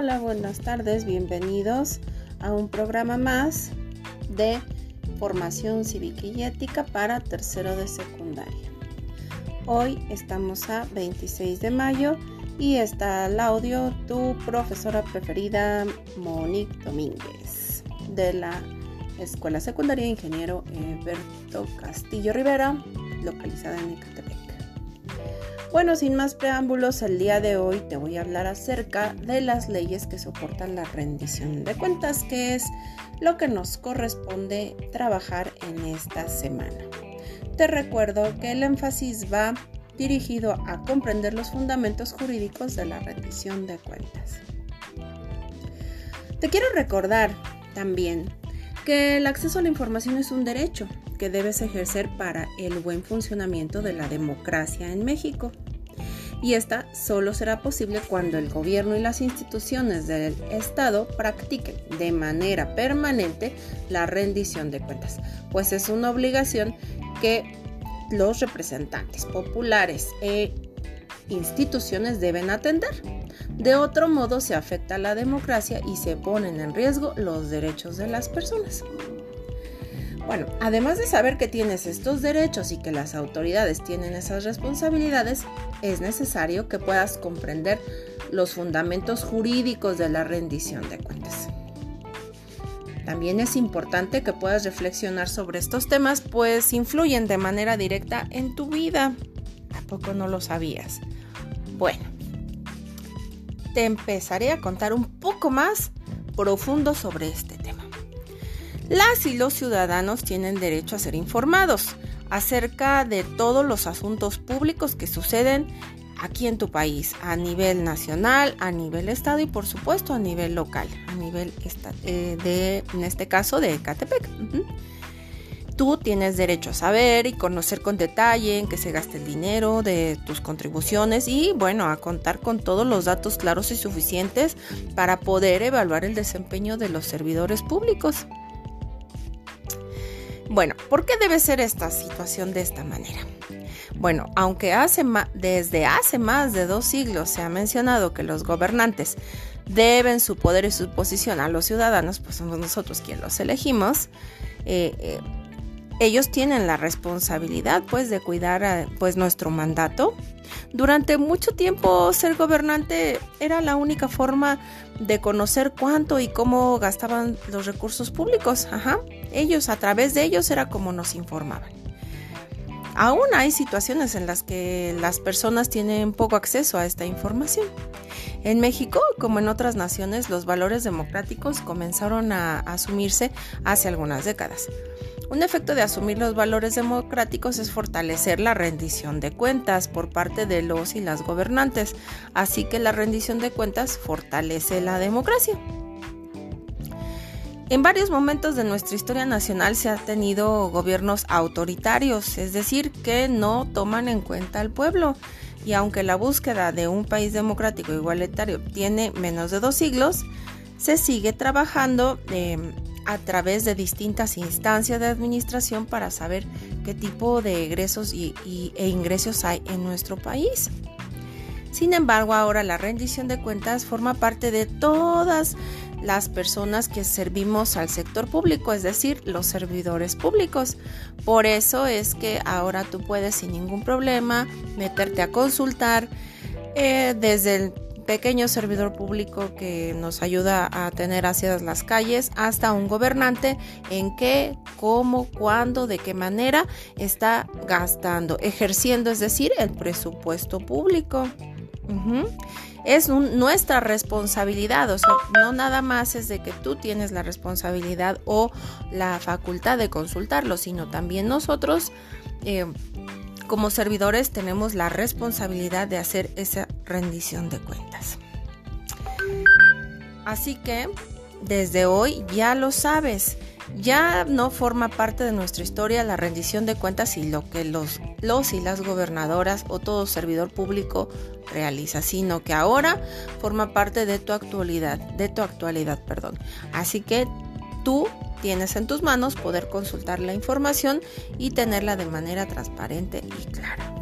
Hola, buenas tardes, bienvenidos a un programa más de formación cívica y ética para tercero de secundaria. Hoy estamos a 26 de mayo y está al audio tu profesora preferida Monique Domínguez de la Escuela Secundaria Ingeniero Alberto Castillo Rivera, localizada en Ecatepec. Bueno, sin más preámbulos, el día de hoy te voy a hablar acerca de las leyes que soportan la rendición de cuentas, que es lo que nos corresponde trabajar en esta semana. Te recuerdo que el énfasis va dirigido a comprender los fundamentos jurídicos de la rendición de cuentas. Te quiero recordar también que el acceso a la información es un derecho que debes ejercer para el buen funcionamiento de la democracia en México. Y esta solo será posible cuando el gobierno y las instituciones del Estado practiquen de manera permanente la rendición de cuentas, pues es una obligación que los representantes populares e instituciones deben atender. De otro modo se afecta la democracia y se ponen en riesgo los derechos de las personas. Bueno, además de saber que tienes estos derechos y que las autoridades tienen esas responsabilidades, es necesario que puedas comprender los fundamentos jurídicos de la rendición de cuentas. También es importante que puedas reflexionar sobre estos temas, pues influyen de manera directa en tu vida. ¿A poco no lo sabías? Bueno, te empezaré a contar un poco más profundo sobre este tema. Las y los ciudadanos tienen derecho a ser informados acerca de todos los asuntos públicos que suceden aquí en tu país, a nivel nacional, a nivel estado y por supuesto a nivel local, a nivel eh, de, en este caso, de Ecatepec. Tú tienes derecho a saber y conocer con detalle en qué se gasta el dinero de tus contribuciones y bueno, a contar con todos los datos claros y suficientes para poder evaluar el desempeño de los servidores públicos. Bueno, ¿por qué debe ser esta situación de esta manera? Bueno, aunque desde hace más de dos siglos se ha mencionado que los gobernantes deben su poder y su posición a los ciudadanos, pues somos nosotros quienes los elegimos, eh, eh, ellos tienen la responsabilidad pues de cuidar pues nuestro mandato. Durante mucho tiempo ser gobernante era la única forma de conocer cuánto y cómo gastaban los recursos públicos. Ajá. Ellos, a través de ellos era como nos informaban. Aún hay situaciones en las que las personas tienen poco acceso a esta información. En México, como en otras naciones, los valores democráticos comenzaron a asumirse hace algunas décadas. Un efecto de asumir los valores democráticos es fortalecer la rendición de cuentas por parte de los y las gobernantes, así que la rendición de cuentas fortalece la democracia. En varios momentos de nuestra historia nacional se han tenido gobiernos autoritarios, es decir, que no toman en cuenta al pueblo. Y aunque la búsqueda de un país democrático igualitario tiene menos de dos siglos, se sigue trabajando eh, a través de distintas instancias de administración para saber qué tipo de egresos y, e ingresos hay en nuestro país. Sin embargo, ahora la rendición de cuentas forma parte de todas las personas que servimos al sector público, es decir, los servidores públicos. Por eso es que ahora tú puedes sin ningún problema meterte a consultar eh, desde el pequeño servidor público que nos ayuda a tener hacia las calles hasta un gobernante en qué, cómo, cuándo, de qué manera está gastando, ejerciendo, es decir, el presupuesto público. Es nuestra responsabilidad, o sea, no nada más es de que tú tienes la responsabilidad o la facultad de consultarlo, sino también nosotros eh, como servidores tenemos la responsabilidad de hacer esa rendición de cuentas. Así que desde hoy ya lo sabes, ya no forma parte de nuestra historia la rendición de cuentas y lo que los, los y las gobernadoras o todo servidor público realiza, sino que ahora forma parte de tu actualidad, de tu actualidad, perdón. Así que tú tienes en tus manos poder consultar la información y tenerla de manera transparente y clara.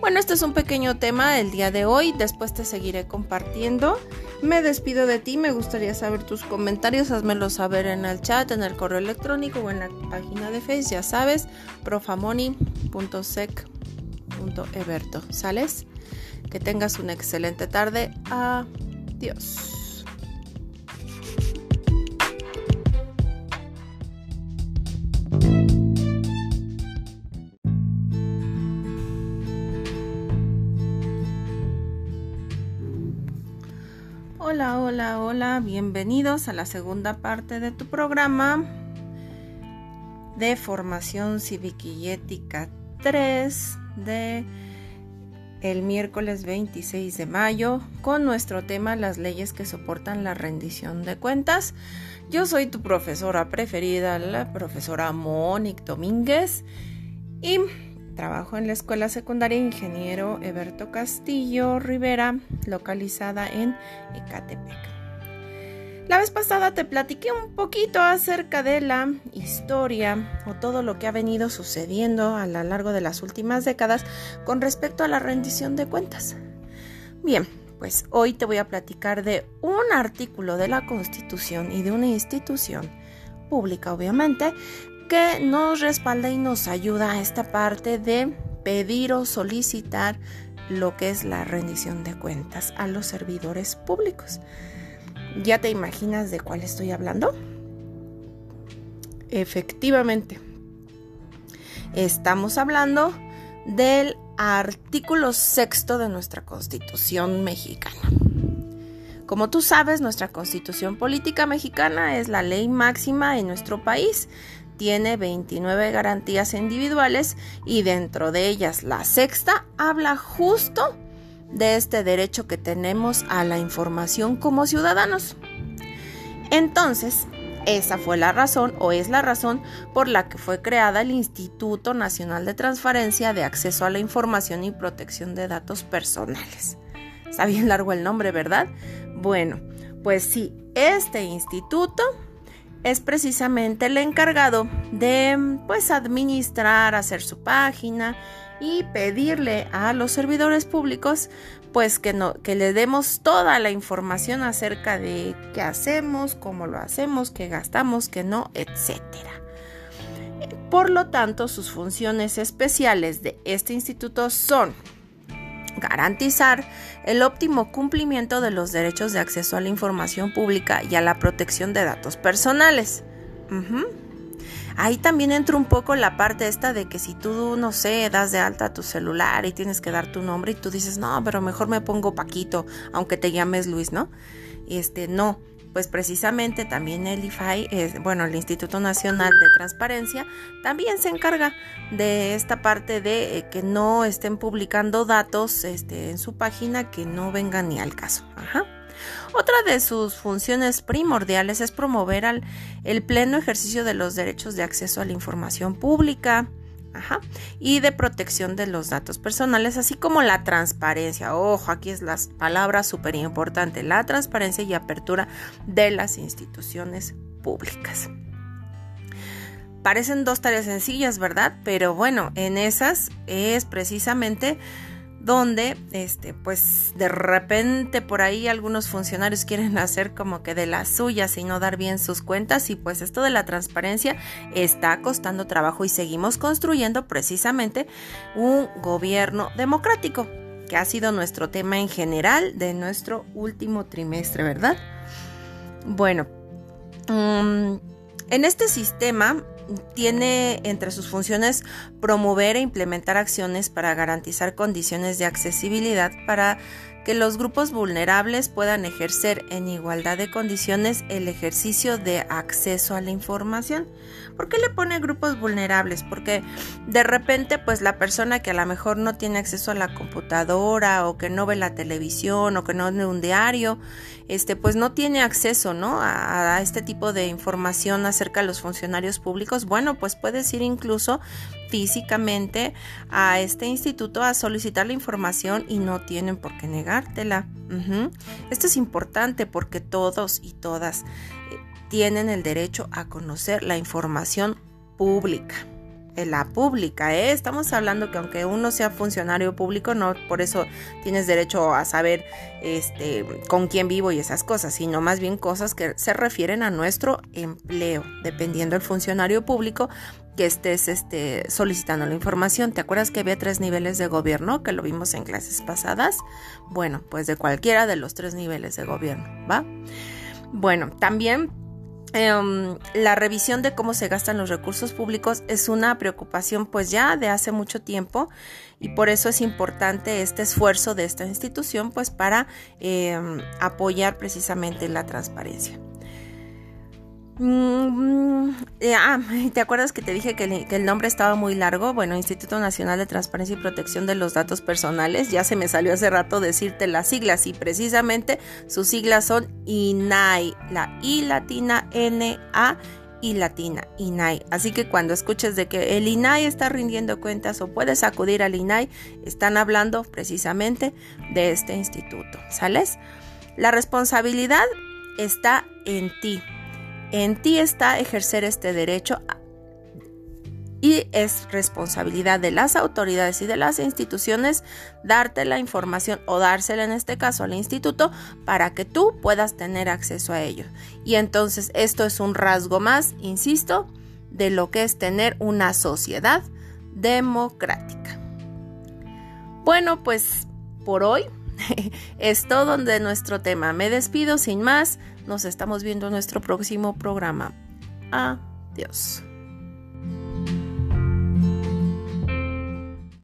Bueno, este es un pequeño tema del día de hoy, después te seguiré compartiendo Me despido de ti, me gustaría saber tus comentarios, házmelo saber en el chat, en el correo electrónico o en la página de Facebook, ya sabes, profamoni.sec.eberto. ¿Sales? Que tengas una excelente tarde. Adiós. Hola, hola, hola, bienvenidos a la segunda parte de tu programa de formación cívica y ética 3 de el miércoles 26 de mayo con nuestro tema las leyes que soportan la rendición de cuentas. Yo soy tu profesora preferida, la profesora Mónica Domínguez y Trabajo en la Escuela Secundaria Ingeniero Eberto Castillo Rivera, localizada en Ecatepec. La vez pasada te platiqué un poquito acerca de la historia o todo lo que ha venido sucediendo a lo largo de las últimas décadas con respecto a la rendición de cuentas. Bien, pues hoy te voy a platicar de un artículo de la Constitución y de una institución pública, obviamente, que nos respalda y nos ayuda a esta parte de pedir o solicitar lo que es la rendición de cuentas a los servidores públicos. ¿Ya te imaginas de cuál estoy hablando? Efectivamente, estamos hablando del artículo sexto de nuestra Constitución mexicana. Como tú sabes, nuestra Constitución Política Mexicana es la ley máxima en nuestro país tiene 29 garantías individuales y dentro de ellas la sexta habla justo de este derecho que tenemos a la información como ciudadanos. Entonces, esa fue la razón o es la razón por la que fue creada el Instituto Nacional de Transparencia de Acceso a la Información y Protección de Datos Personales. Está bien largo el nombre, ¿verdad? Bueno, pues sí, este instituto es precisamente el encargado de pues administrar, hacer su página y pedirle a los servidores públicos pues que no que le demos toda la información acerca de qué hacemos, cómo lo hacemos, qué gastamos, qué no, etcétera. Por lo tanto, sus funciones especiales de este instituto son garantizar el óptimo cumplimiento de los derechos de acceso a la información pública y a la protección de datos personales. Ahí también entra un poco la parte esta de que si tú, no sé, das de alta tu celular y tienes que dar tu nombre y tú dices, no, pero mejor me pongo Paquito, aunque te llames Luis, ¿no? Este, no pues precisamente también el IFAI, bueno, el Instituto Nacional de Transparencia, también se encarga de esta parte de eh, que no estén publicando datos este, en su página que no vengan ni al caso. Otra de sus funciones primordiales es promover el pleno ejercicio de los derechos de acceso a la información pública, y de protección de los datos personales, así como la transparencia. Ojo, aquí es la palabra súper importante, la transparencia y apertura de las instituciones públicas. Parecen dos tareas sencillas, ¿verdad? Pero bueno, en esas es precisamente donde este pues de repente por ahí algunos funcionarios quieren hacer como que de las suyas y no dar bien sus cuentas y pues esto de la transparencia está costando trabajo y seguimos construyendo precisamente un gobierno democrático que ha sido nuestro tema en general de nuestro último trimestre, ¿verdad? Bueno, mm, en este sistema tiene entre sus funciones promover e implementar acciones para garantizar condiciones de accesibilidad para que los grupos vulnerables puedan ejercer en igualdad de condiciones el ejercicio de acceso a la información. ¿Por qué le pone grupos vulnerables? Porque de repente pues la persona que a lo mejor no tiene acceso a la computadora o que no ve la televisión o que no ve un diario, este pues no tiene acceso, ¿no? A, a este tipo de información acerca de los funcionarios públicos. Bueno, pues puedes ir incluso físicamente a este instituto a solicitar la información y no tienen por qué negártela. Esto es importante porque todos y todas eh, tienen el derecho a conocer la información pública. La pública, ¿eh? Estamos hablando que aunque uno sea funcionario público, no por eso tienes derecho a saber este, con quién vivo y esas cosas, sino más bien cosas que se refieren a nuestro empleo, dependiendo del funcionario público que estés este, solicitando la información. ¿Te acuerdas que había tres niveles de gobierno que lo vimos en clases pasadas? Bueno, pues de cualquiera de los tres niveles de gobierno, ¿va? Bueno, también em, la revisión de cómo se gastan los recursos públicos es una preocupación pues ya de hace mucho tiempo y por eso es importante este esfuerzo de esta institución pues para em, apoyar precisamente la transparencia. Mm, eh, ah, ¿te acuerdas que te dije que el, nombre estaba muy largo? Bueno, Instituto Nacional de Transparencia y Protección de los Datos Personales. Ya se me salió hace rato decirte las siglas y precisamente sus siglas son INAI, la I latina N A y latina INAI. Así que cuando escuches de que el INAI está rindiendo cuentas o puedes acudir al INAI, están hablando precisamente de este instituto. ¿Sales? La responsabilidad está en ti en ti está ejercer este derecho y es responsabilidad de las autoridades y de las instituciones darte la información o dársela en este caso al instituto para que tú puedas tener acceso a ello. Y entonces esto es un rasgo más, insisto, de lo que es tener una sociedad democrática. Bueno, pues por hoy es todo de nuestro tema. Me despido sin más. Nos estamos viendo en nuestro próximo programa. Adiós.